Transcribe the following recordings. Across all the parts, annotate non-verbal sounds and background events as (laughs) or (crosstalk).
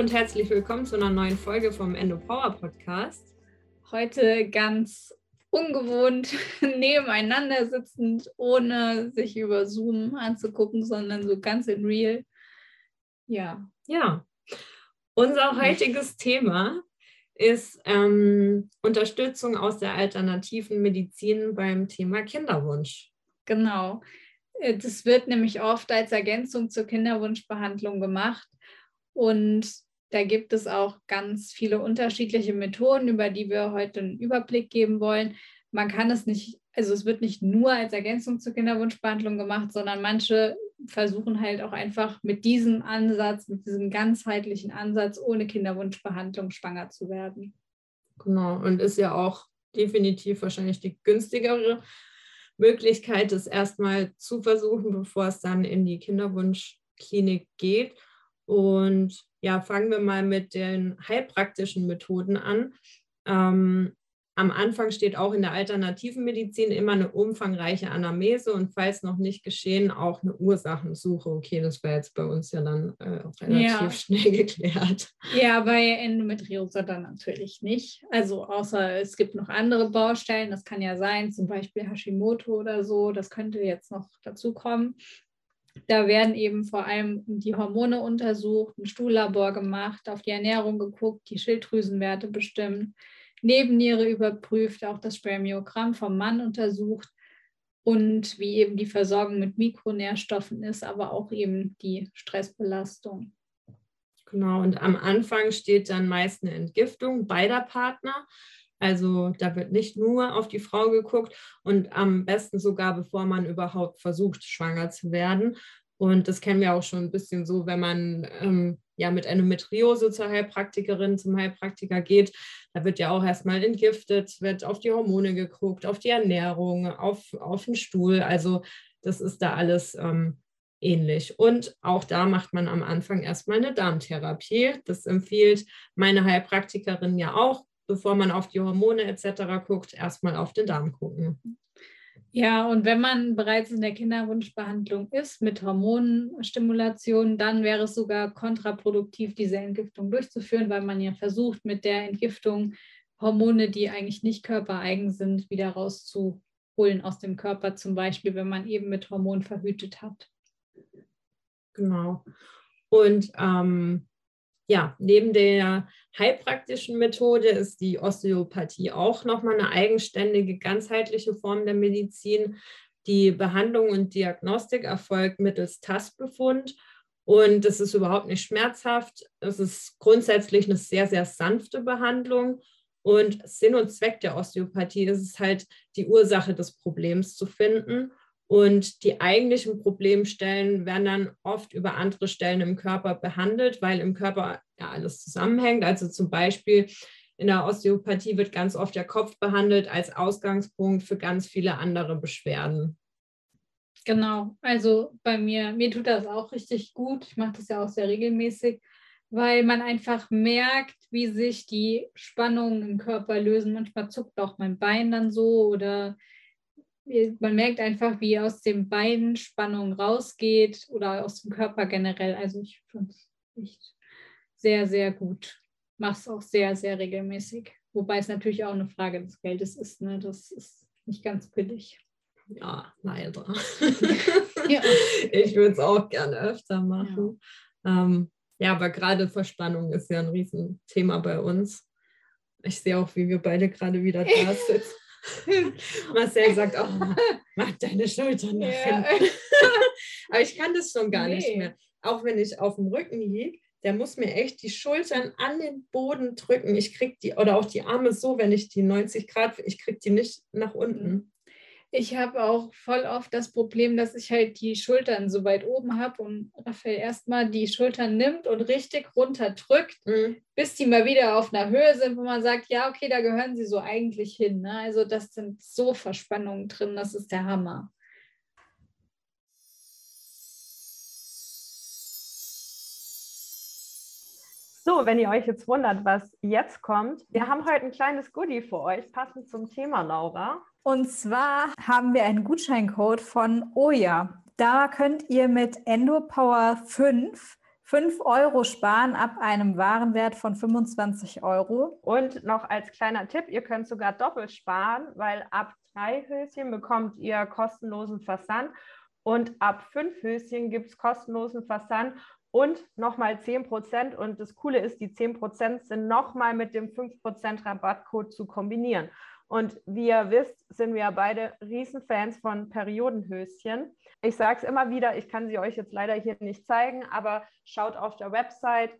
und herzlich willkommen zu einer neuen Folge vom Endo Power Podcast. Heute ganz ungewohnt (laughs) nebeneinander sitzend, ohne sich über Zoom anzugucken, sondern so ganz in real. Ja. Ja. Unser heutiges Thema ist ähm, Unterstützung aus der alternativen Medizin beim Thema Kinderwunsch. Genau. Äh, das wird nämlich oft als Ergänzung zur Kinderwunschbehandlung gemacht. Und da gibt es auch ganz viele unterschiedliche Methoden, über die wir heute einen Überblick geben wollen. Man kann es nicht, also es wird nicht nur als Ergänzung zur Kinderwunschbehandlung gemacht, sondern manche versuchen halt auch einfach mit diesem Ansatz, mit diesem ganzheitlichen Ansatz ohne Kinderwunschbehandlung schwanger zu werden. Genau, und ist ja auch definitiv wahrscheinlich die günstigere Möglichkeit, es erstmal zu versuchen, bevor es dann in die Kinderwunschklinik geht. Und ja, fangen wir mal mit den heilpraktischen Methoden an. Ähm, am Anfang steht auch in der alternativen Medizin immer eine umfangreiche Anamnese und falls noch nicht geschehen, auch eine Ursachensuche. Okay, das wäre jetzt bei uns ja dann äh, relativ ja. schnell (laughs) geklärt. Ja, bei Endometriose dann natürlich nicht. Also außer es gibt noch andere Baustellen, das kann ja sein, zum Beispiel Hashimoto oder so, das könnte jetzt noch dazu kommen. Da werden eben vor allem die Hormone untersucht, ein Stuhllabor gemacht, auf die Ernährung geguckt, die Schilddrüsenwerte bestimmt, Nebenniere überprüft, auch das Spermiogramm vom Mann untersucht und wie eben die Versorgung mit Mikronährstoffen ist, aber auch eben die Stressbelastung. Genau, und am Anfang steht dann meist eine Entgiftung beider Partner. Also da wird nicht nur auf die Frau geguckt und am besten sogar, bevor man überhaupt versucht, schwanger zu werden. Und das kennen wir auch schon ein bisschen so, wenn man ähm, ja mit Endometriose zur Heilpraktikerin, zum Heilpraktiker geht. Da wird ja auch erstmal entgiftet, wird auf die Hormone geguckt, auf die Ernährung, auf, auf den Stuhl. Also das ist da alles ähm, ähnlich. Und auch da macht man am Anfang erstmal eine Darmtherapie. Das empfiehlt meine Heilpraktikerin ja auch bevor man auf die Hormone etc. guckt, erstmal auf den Darm gucken. Ja, und wenn man bereits in der Kinderwunschbehandlung ist mit Hormonstimulation, dann wäre es sogar kontraproduktiv, diese Entgiftung durchzuführen, weil man ja versucht, mit der Entgiftung Hormone, die eigentlich nicht körpereigen sind, wieder rauszuholen aus dem Körper, zum Beispiel, wenn man eben mit Hormon verhütet hat. Genau. Und ähm, ja, neben der heilpraktischen Methode ist die Osteopathie auch nochmal eine eigenständige, ganzheitliche Form der Medizin. Die Behandlung und Diagnostik erfolgt mittels Tastbefund und es ist überhaupt nicht schmerzhaft. Es ist grundsätzlich eine sehr, sehr sanfte Behandlung. Und Sinn und Zweck der Osteopathie ist es halt, die Ursache des Problems zu finden und die eigentlichen Problemstellen werden dann oft über andere Stellen im Körper behandelt, weil im Körper ja alles zusammenhängt. Also zum Beispiel in der Osteopathie wird ganz oft der Kopf behandelt als Ausgangspunkt für ganz viele andere Beschwerden. Genau, also bei mir, mir tut das auch richtig gut. Ich mache das ja auch sehr regelmäßig, weil man einfach merkt, wie sich die Spannungen im Körper lösen. Manchmal zuckt auch mein Bein dann so oder man merkt einfach, wie aus dem Bein Spannung rausgeht oder aus dem Körper generell. Also ich finde es echt sehr, sehr gut. Mache es auch sehr, sehr regelmäßig. Wobei es natürlich auch eine Frage des Geldes ist. Ne? Das ist nicht ganz billig. Ja, leider. (laughs) ja. Ich würde es auch gerne öfter machen. Ja. Ähm, ja, aber gerade Verspannung ist ja ein Riesenthema bei uns. Ich sehe auch, wie wir beide gerade wieder (laughs) da sitzen. Marcel sagt auch, (laughs) mach deine Schultern nach ja. hinten. (laughs) Aber ich kann das schon gar nee. nicht mehr. Auch wenn ich auf dem Rücken liege, der muss mir echt die Schultern an den Boden drücken. Ich krieg die, oder auch die Arme so, wenn ich die 90 Grad, ich krieg die nicht nach unten. Ich habe auch voll oft das Problem, dass ich halt die Schultern so weit oben habe und Raphael erstmal die Schultern nimmt und richtig runterdrückt, mhm. bis die mal wieder auf einer Höhe sind, wo man sagt, ja, okay, da gehören sie so eigentlich hin. Ne? Also das sind so Verspannungen drin, das ist der Hammer. So, wenn ihr euch jetzt wundert, was jetzt kommt, wir haben heute ein kleines Goodie für euch, passend zum Thema, Laura. Und zwar haben wir einen Gutscheincode von Oya. Da könnt ihr mit EndoPower 5 5 Euro sparen ab einem Warenwert von 25 Euro. Und noch als kleiner Tipp, ihr könnt sogar doppelt sparen, weil ab drei Höschen bekommt ihr kostenlosen Versand und ab fünf Höschen gibt es kostenlosen Versand und nochmal 10%. Und das Coole ist, die 10% sind nochmal mit dem 5% Rabattcode zu kombinieren. Und wie ihr wisst, sind wir beide Riesenfans von Periodenhöschen. Ich sage es immer wieder, ich kann sie euch jetzt leider hier nicht zeigen, aber schaut auf der Website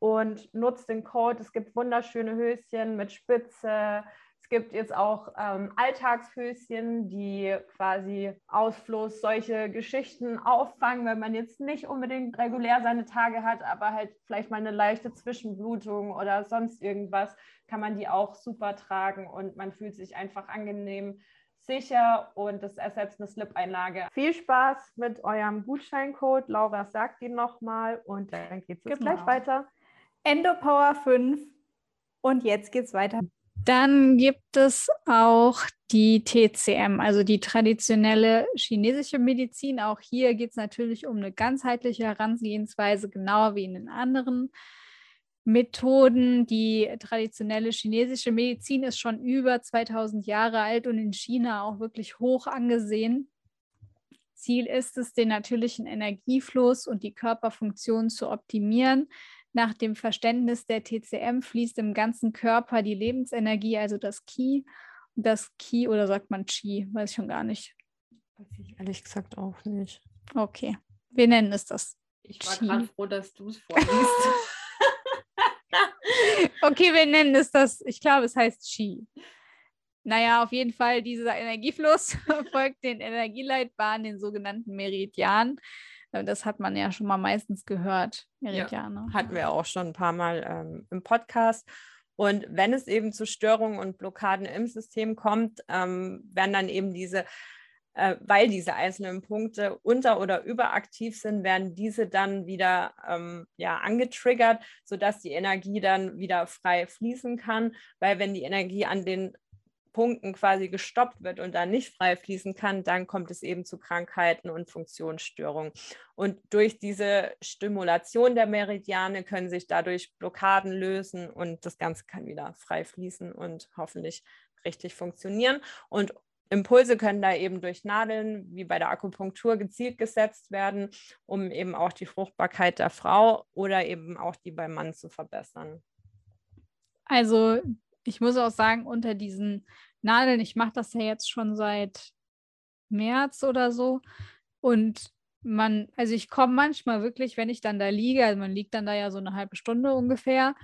und nutzt den Code. Es gibt wunderschöne Höschen mit Spitze, es gibt jetzt auch ähm, Alltagshöschen, die quasi Ausfluss solche Geschichten auffangen, wenn man jetzt nicht unbedingt regulär seine Tage hat, aber halt vielleicht mal eine leichte Zwischenblutung oder sonst irgendwas, kann man die auch super tragen und man fühlt sich einfach angenehm sicher und das ersetzt eine Slip-Einlage. Viel Spaß mit eurem Gutscheincode. Laura sagt ihn nochmal und dann geht es genau. gleich weiter. Endopower 5 und jetzt geht es weiter. Dann gibt es auch die TCM, also die traditionelle chinesische Medizin. Auch hier geht es natürlich um eine ganzheitliche Herangehensweise, genauer wie in den anderen Methoden. Die traditionelle chinesische Medizin ist schon über 2000 Jahre alt und in China auch wirklich hoch angesehen. Ziel ist es, den natürlichen Energiefluss und die Körperfunktion zu optimieren. Nach dem Verständnis der TCM fließt im ganzen Körper die Lebensenergie, also das Qi. Das Qi oder sagt man Qi? Weiß ich schon gar nicht. Weiß ich ehrlich gesagt auch nicht. Okay. Wir nennen es das. Ich war gerade froh, dass du es vorliest. (laughs) okay, wir nennen es das. Ich glaube, es heißt Qi. Naja, auf jeden Fall, dieser Energiefluss (laughs) folgt den Energieleitbahnen, den sogenannten Meridianen. Das hat man ja schon mal meistens gehört, Meridiane. Ja, hatten wir auch schon ein paar Mal ähm, im Podcast. Und wenn es eben zu Störungen und Blockaden im System kommt, ähm, werden dann eben diese, äh, weil diese einzelnen Punkte unter- oder überaktiv sind, werden diese dann wieder ähm, ja, angetriggert, sodass die Energie dann wieder frei fließen kann. Weil wenn die Energie an den Punkten quasi gestoppt wird und dann nicht frei fließen kann, dann kommt es eben zu Krankheiten und Funktionsstörungen. Und durch diese Stimulation der Meridiane können sich dadurch Blockaden lösen und das Ganze kann wieder frei fließen und hoffentlich richtig funktionieren. Und Impulse können da eben durch Nadeln, wie bei der Akupunktur, gezielt gesetzt werden, um eben auch die Fruchtbarkeit der Frau oder eben auch die beim Mann zu verbessern. Also ich muss auch sagen, unter diesen Nadeln, ich mache das ja jetzt schon seit März oder so. Und man, also ich komme manchmal wirklich, wenn ich dann da liege, also man liegt dann da ja so eine halbe Stunde ungefähr.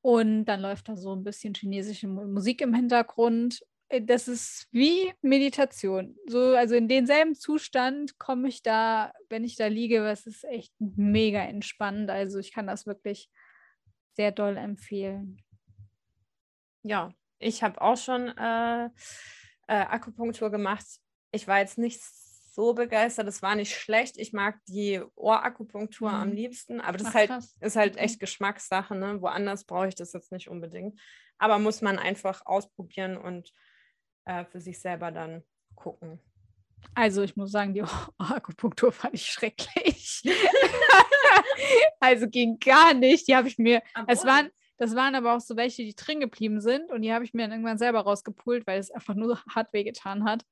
Und dann läuft da so ein bisschen chinesische Musik im Hintergrund. Äh, das ist wie Meditation. So, also in denselben Zustand komme ich da, wenn ich da liege, was ist echt mega entspannend. Also ich kann das wirklich sehr doll empfehlen ja, ich habe auch schon äh, äh, Akupunktur gemacht. Ich war jetzt nicht so begeistert. Es war nicht schlecht. Ich mag die Ohrakupunktur mhm. am liebsten, aber das Ach, ist, halt, ist halt echt mhm. Geschmackssache. Ne? Woanders brauche ich das jetzt nicht unbedingt. Aber muss man einfach ausprobieren und äh, für sich selber dann gucken. Also ich muss sagen, die (laughs) Akupunktur fand ich schrecklich. (laughs) also ging gar nicht. Die habe ich mir. Am es waren, das waren aber auch so welche, die drin geblieben sind und die habe ich mir dann irgendwann selber rausgepult, weil es einfach nur (laughs) hart wehgetan hat.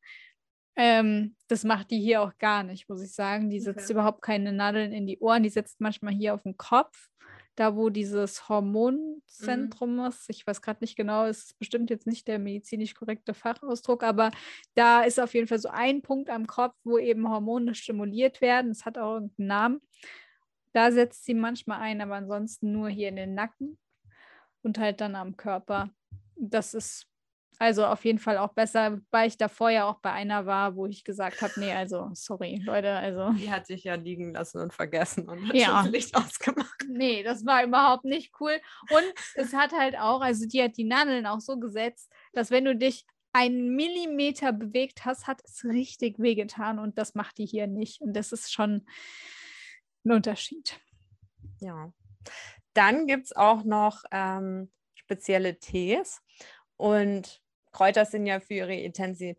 Ähm, das macht die hier auch gar nicht, muss ich sagen. Die setzt okay. überhaupt keine Nadeln in die Ohren, die setzt manchmal hier auf den Kopf, da wo dieses Hormonzentrum mhm. ist. Ich weiß gerade nicht genau, ist bestimmt jetzt nicht der medizinisch korrekte Fachausdruck, aber da ist auf jeden Fall so ein Punkt am Kopf, wo eben Hormone stimuliert werden. Es hat auch irgendeinen Namen. Da setzt sie manchmal ein, aber ansonsten nur hier in den Nacken und halt dann am Körper. Das ist also auf jeden Fall auch besser, weil ich davor ja auch bei einer war, wo ich gesagt habe, nee, also sorry, Leute, also. Die hat sich ja liegen lassen und vergessen und hat ja. schon Licht ausgemacht. Nee, das war überhaupt nicht cool. Und es hat halt auch, also die hat die Nadeln auch so gesetzt, dass wenn du dich einen Millimeter bewegt hast, hat es richtig wehgetan und das macht die hier nicht. Und das ist schon ein Unterschied. Ja. Dann gibt es auch noch ähm, spezielle Tees und Kräuter sind ja für ihre Intensität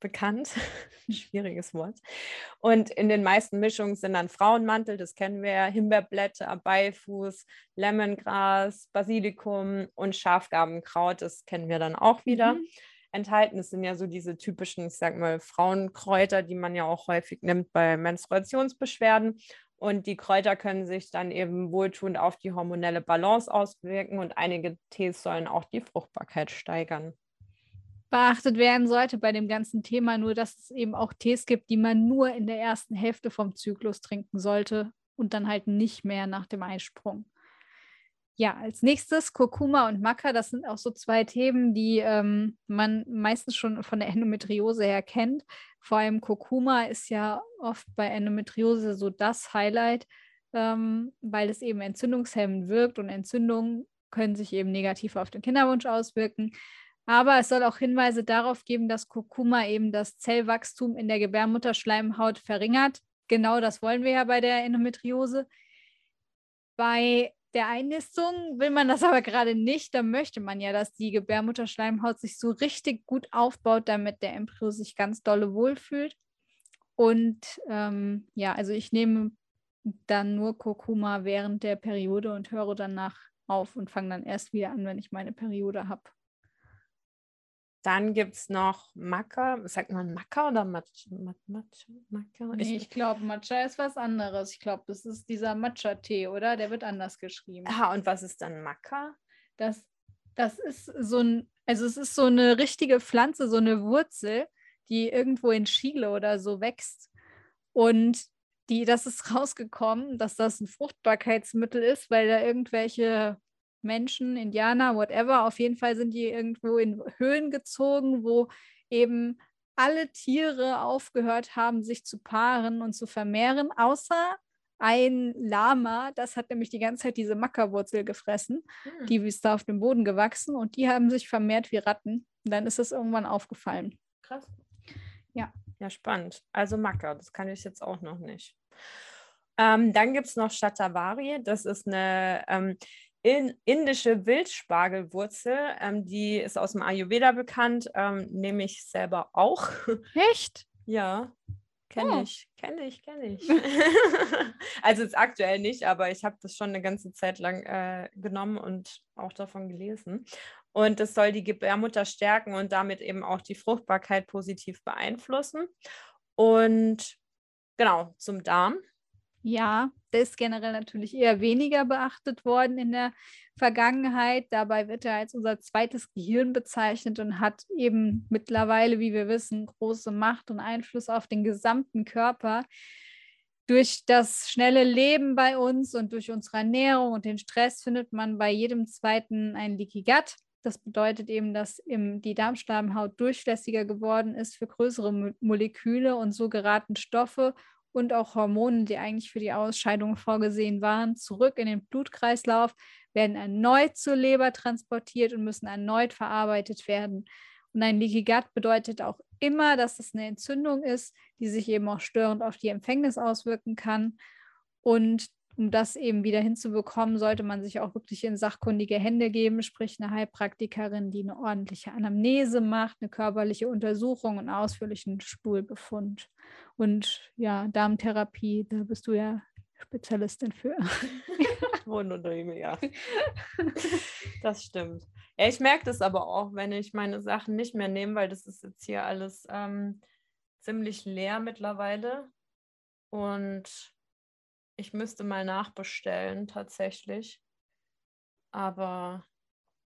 bekannt. (laughs) Schwieriges Wort. Und in den meisten Mischungen sind dann Frauenmantel, das kennen wir ja, Himbeerblätter, Beifuß, Lemongras, Basilikum und Schafgarbenkraut, das kennen wir dann auch wieder. Mhm. Enthalten, das sind ja so diese typischen, ich sag mal, Frauenkräuter, die man ja auch häufig nimmt bei Menstruationsbeschwerden. Und die Kräuter können sich dann eben wohltuend auf die hormonelle Balance auswirken und einige Tees sollen auch die Fruchtbarkeit steigern. Beachtet werden sollte bei dem ganzen Thema nur, dass es eben auch Tees gibt, die man nur in der ersten Hälfte vom Zyklus trinken sollte und dann halt nicht mehr nach dem Eisprung. Ja, als nächstes Kurkuma und Maca. Das sind auch so zwei Themen, die ähm, man meistens schon von der Endometriose her kennt. Vor allem Kurkuma ist ja oft bei Endometriose so das Highlight, ähm, weil es eben entzündungshemmend wirkt und Entzündungen können sich eben negativ auf den Kinderwunsch auswirken. Aber es soll auch Hinweise darauf geben, dass Kurkuma eben das Zellwachstum in der Gebärmutterschleimhaut verringert. Genau das wollen wir ja bei der Endometriose. Bei der Einnistung will man das aber gerade nicht. Da möchte man ja, dass die Gebärmutterschleimhaut sich so richtig gut aufbaut, damit der Embryo sich ganz dolle wohlfühlt. Und ähm, ja, also ich nehme dann nur Kurkuma während der Periode und höre danach auf und fange dann erst wieder an, wenn ich meine Periode habe. Dann gibt es noch Maca. Sagt man Maca oder Matcha? Matcha? Nee, ich glaube, Matcha ist was anderes. Ich glaube, das ist dieser Matcha-Tee, oder? Der wird anders geschrieben. Ah, und was ist dann Maca? Das, das ist so ein, also es ist so eine richtige Pflanze, so eine Wurzel, die irgendwo in Chile oder so wächst. Und die, das ist rausgekommen, dass das ein Fruchtbarkeitsmittel ist, weil da irgendwelche Menschen, Indianer, whatever. Auf jeden Fall sind die irgendwo in Höhlen gezogen, wo eben alle Tiere aufgehört haben, sich zu paaren und zu vermehren, außer ein Lama, das hat nämlich die ganze Zeit diese Mackerwurzel gefressen. Hm. Die ist da auf dem Boden gewachsen und die haben sich vermehrt wie Ratten. Und dann ist es irgendwann aufgefallen. Krass. Ja. Ja, spannend. Also Macker, das kann ich jetzt auch noch nicht. Ähm, dann gibt es noch Shatavari. Das ist eine ähm, in, indische Wildspargelwurzel. Ähm, die ist aus dem Ayurveda bekannt, ähm, nehme ich selber auch. (laughs) Echt? ja, kenne oh. ich, kenne ich, kenne ich. (laughs) also jetzt aktuell nicht, aber ich habe das schon eine ganze Zeit lang äh, genommen und auch davon gelesen. Und das soll die Gebärmutter stärken und damit eben auch die Fruchtbarkeit positiv beeinflussen. Und genau, zum Darm. Ja, der ist generell natürlich eher weniger beachtet worden in der Vergangenheit. Dabei wird er als unser zweites Gehirn bezeichnet und hat eben mittlerweile, wie wir wissen, große Macht und Einfluss auf den gesamten Körper. Durch das schnelle Leben bei uns und durch unsere Ernährung und den Stress findet man bei jedem zweiten ein Leaky Gut. Das bedeutet eben, dass im, die Darmschleimhaut durchlässiger geworden ist für größere Mo Moleküle und so geraten Stoffe und auch Hormone, die eigentlich für die Ausscheidung vorgesehen waren, zurück in den Blutkreislauf, werden erneut zur Leber transportiert und müssen erneut verarbeitet werden. Und ein Leaky Gut bedeutet auch immer, dass es eine Entzündung ist, die sich eben auch störend auf die Empfängnis auswirken kann. Und um das eben wieder hinzubekommen, sollte man sich auch wirklich in sachkundige Hände geben, sprich eine Heilpraktikerin, die eine ordentliche Anamnese macht, eine körperliche Untersuchung und ausführlichen Stuhlbefund. Und ja, Darmtherapie, da bist du ja Spezialistin für. (laughs) Wunderbar, ja. Das stimmt. Ja, ich merke das aber auch, wenn ich meine Sachen nicht mehr nehme, weil das ist jetzt hier alles ähm, ziemlich leer mittlerweile. Und ich müsste mal nachbestellen tatsächlich. Aber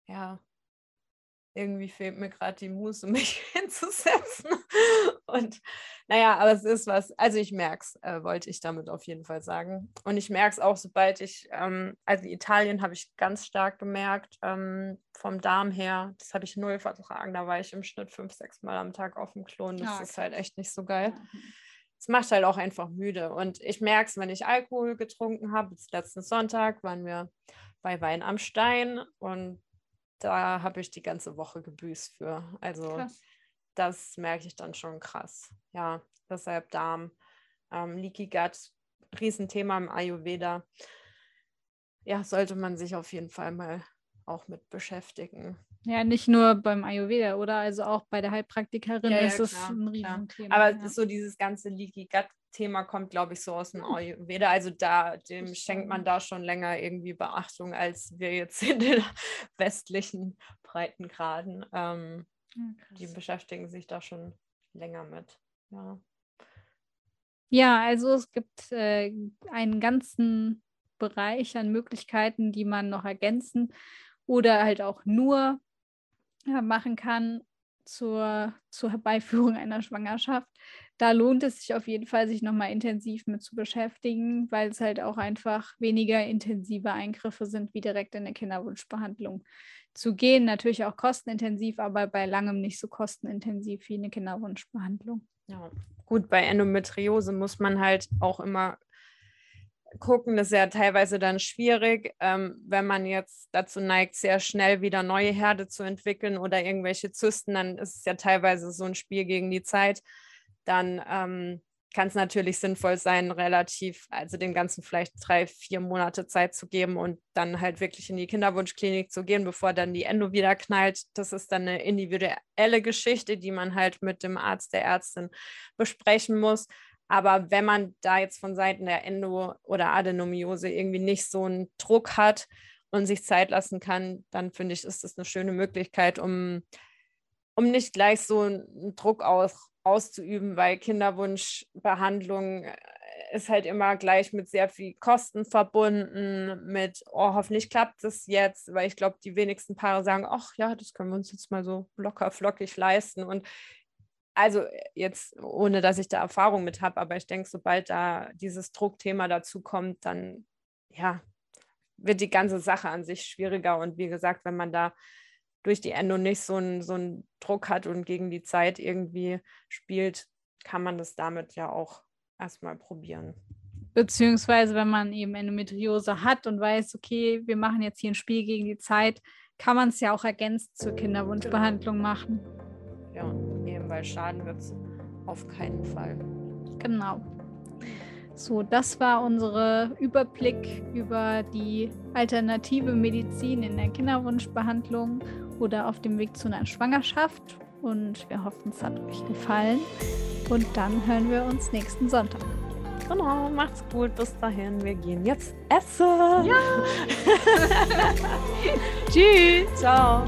ja, irgendwie fehlt mir gerade die Muße, (laughs) mich hinzusetzen. Und naja, aber es ist was, also ich merke es, äh, wollte ich damit auf jeden Fall sagen. Und ich merke es auch, sobald ich, ähm, also Italien habe ich ganz stark gemerkt, ähm, vom Darm her, das habe ich null vertragen. Da war ich im Schnitt fünf, sechs Mal am Tag auf dem Klon. Das okay. ist halt echt nicht so geil. Mhm es macht halt auch einfach müde. Und ich merke es, wenn ich Alkohol getrunken habe. Letzten Sonntag waren wir bei Wein am Stein und da habe ich die ganze Woche gebüßt für. Also krass. das merke ich dann schon krass. Ja, deshalb Darm, ähm, Leaky Gut, Riesenthema im Ayurveda. Ja, sollte man sich auf jeden Fall mal auch mit beschäftigen. Ja, nicht nur beim Ayurveda, oder? Also auch bei der Heilpraktikerin Ja, ja, ist es ein. Riesenthema. Aber ja. so dieses ganze Leaky Gut Thema kommt, glaube ich, so aus dem (laughs) Ayurveda. Also da, dem schenkt man da schon länger irgendwie Beachtung, als wir jetzt in den (laughs) westlichen Breitengraden. Ähm, die beschäftigen sich da schon länger mit. Ja. Ja, also es gibt äh, einen ganzen Bereich an Möglichkeiten, die man noch ergänzen oder halt auch nur machen kann zur, zur Herbeiführung einer Schwangerschaft. Da lohnt es sich auf jeden Fall, sich nochmal intensiv mit zu beschäftigen, weil es halt auch einfach weniger intensive Eingriffe sind, wie direkt in der Kinderwunschbehandlung zu gehen. Natürlich auch kostenintensiv, aber bei langem nicht so kostenintensiv wie eine Kinderwunschbehandlung. Ja, gut, bei Endometriose muss man halt auch immer gucken, das ist ja teilweise dann schwierig, ähm, wenn man jetzt dazu neigt, sehr schnell wieder neue Herde zu entwickeln oder irgendwelche Zysten, dann ist es ja teilweise so ein Spiel gegen die Zeit. Dann ähm, kann es natürlich sinnvoll sein, relativ, also den ganzen vielleicht drei, vier Monate Zeit zu geben und dann halt wirklich in die Kinderwunschklinik zu gehen, bevor dann die Endo wieder knallt. Das ist dann eine individuelle Geschichte, die man halt mit dem Arzt, der Ärztin besprechen muss. Aber wenn man da jetzt von Seiten der Endo- oder Adenomiose irgendwie nicht so einen Druck hat und sich Zeit lassen kann, dann finde ich, ist das eine schöne Möglichkeit, um, um nicht gleich so einen Druck aus, auszuüben, weil Kinderwunschbehandlung äh, ist halt immer gleich mit sehr viel Kosten verbunden, mit, oh, hoffentlich klappt es jetzt, weil ich glaube, die wenigsten Paare sagen, ach ja, das können wir uns jetzt mal so locker flockig leisten. Und also jetzt, ohne dass ich da Erfahrung mit habe, aber ich denke, sobald da dieses Druckthema dazu kommt, dann ja, wird die ganze Sache an sich schwieriger. Und wie gesagt, wenn man da durch die Endo nicht so einen so einen Druck hat und gegen die Zeit irgendwie spielt, kann man das damit ja auch erstmal probieren. Beziehungsweise, wenn man eben Endometriose hat und weiß, okay, wir machen jetzt hier ein Spiel gegen die Zeit, kann man es ja auch ergänzt zur Kinderwunschbehandlung machen. Ja, weil Schaden wird es auf keinen Fall. Genau. So, das war unser Überblick über die alternative Medizin in der Kinderwunschbehandlung oder auf dem Weg zu einer Schwangerschaft. Und wir hoffen, es hat euch gefallen. Und dann hören wir uns nächsten Sonntag. Genau, macht's gut. Bis dahin. Wir gehen jetzt essen. (laughs) (laughs) Tschüss! Ciao.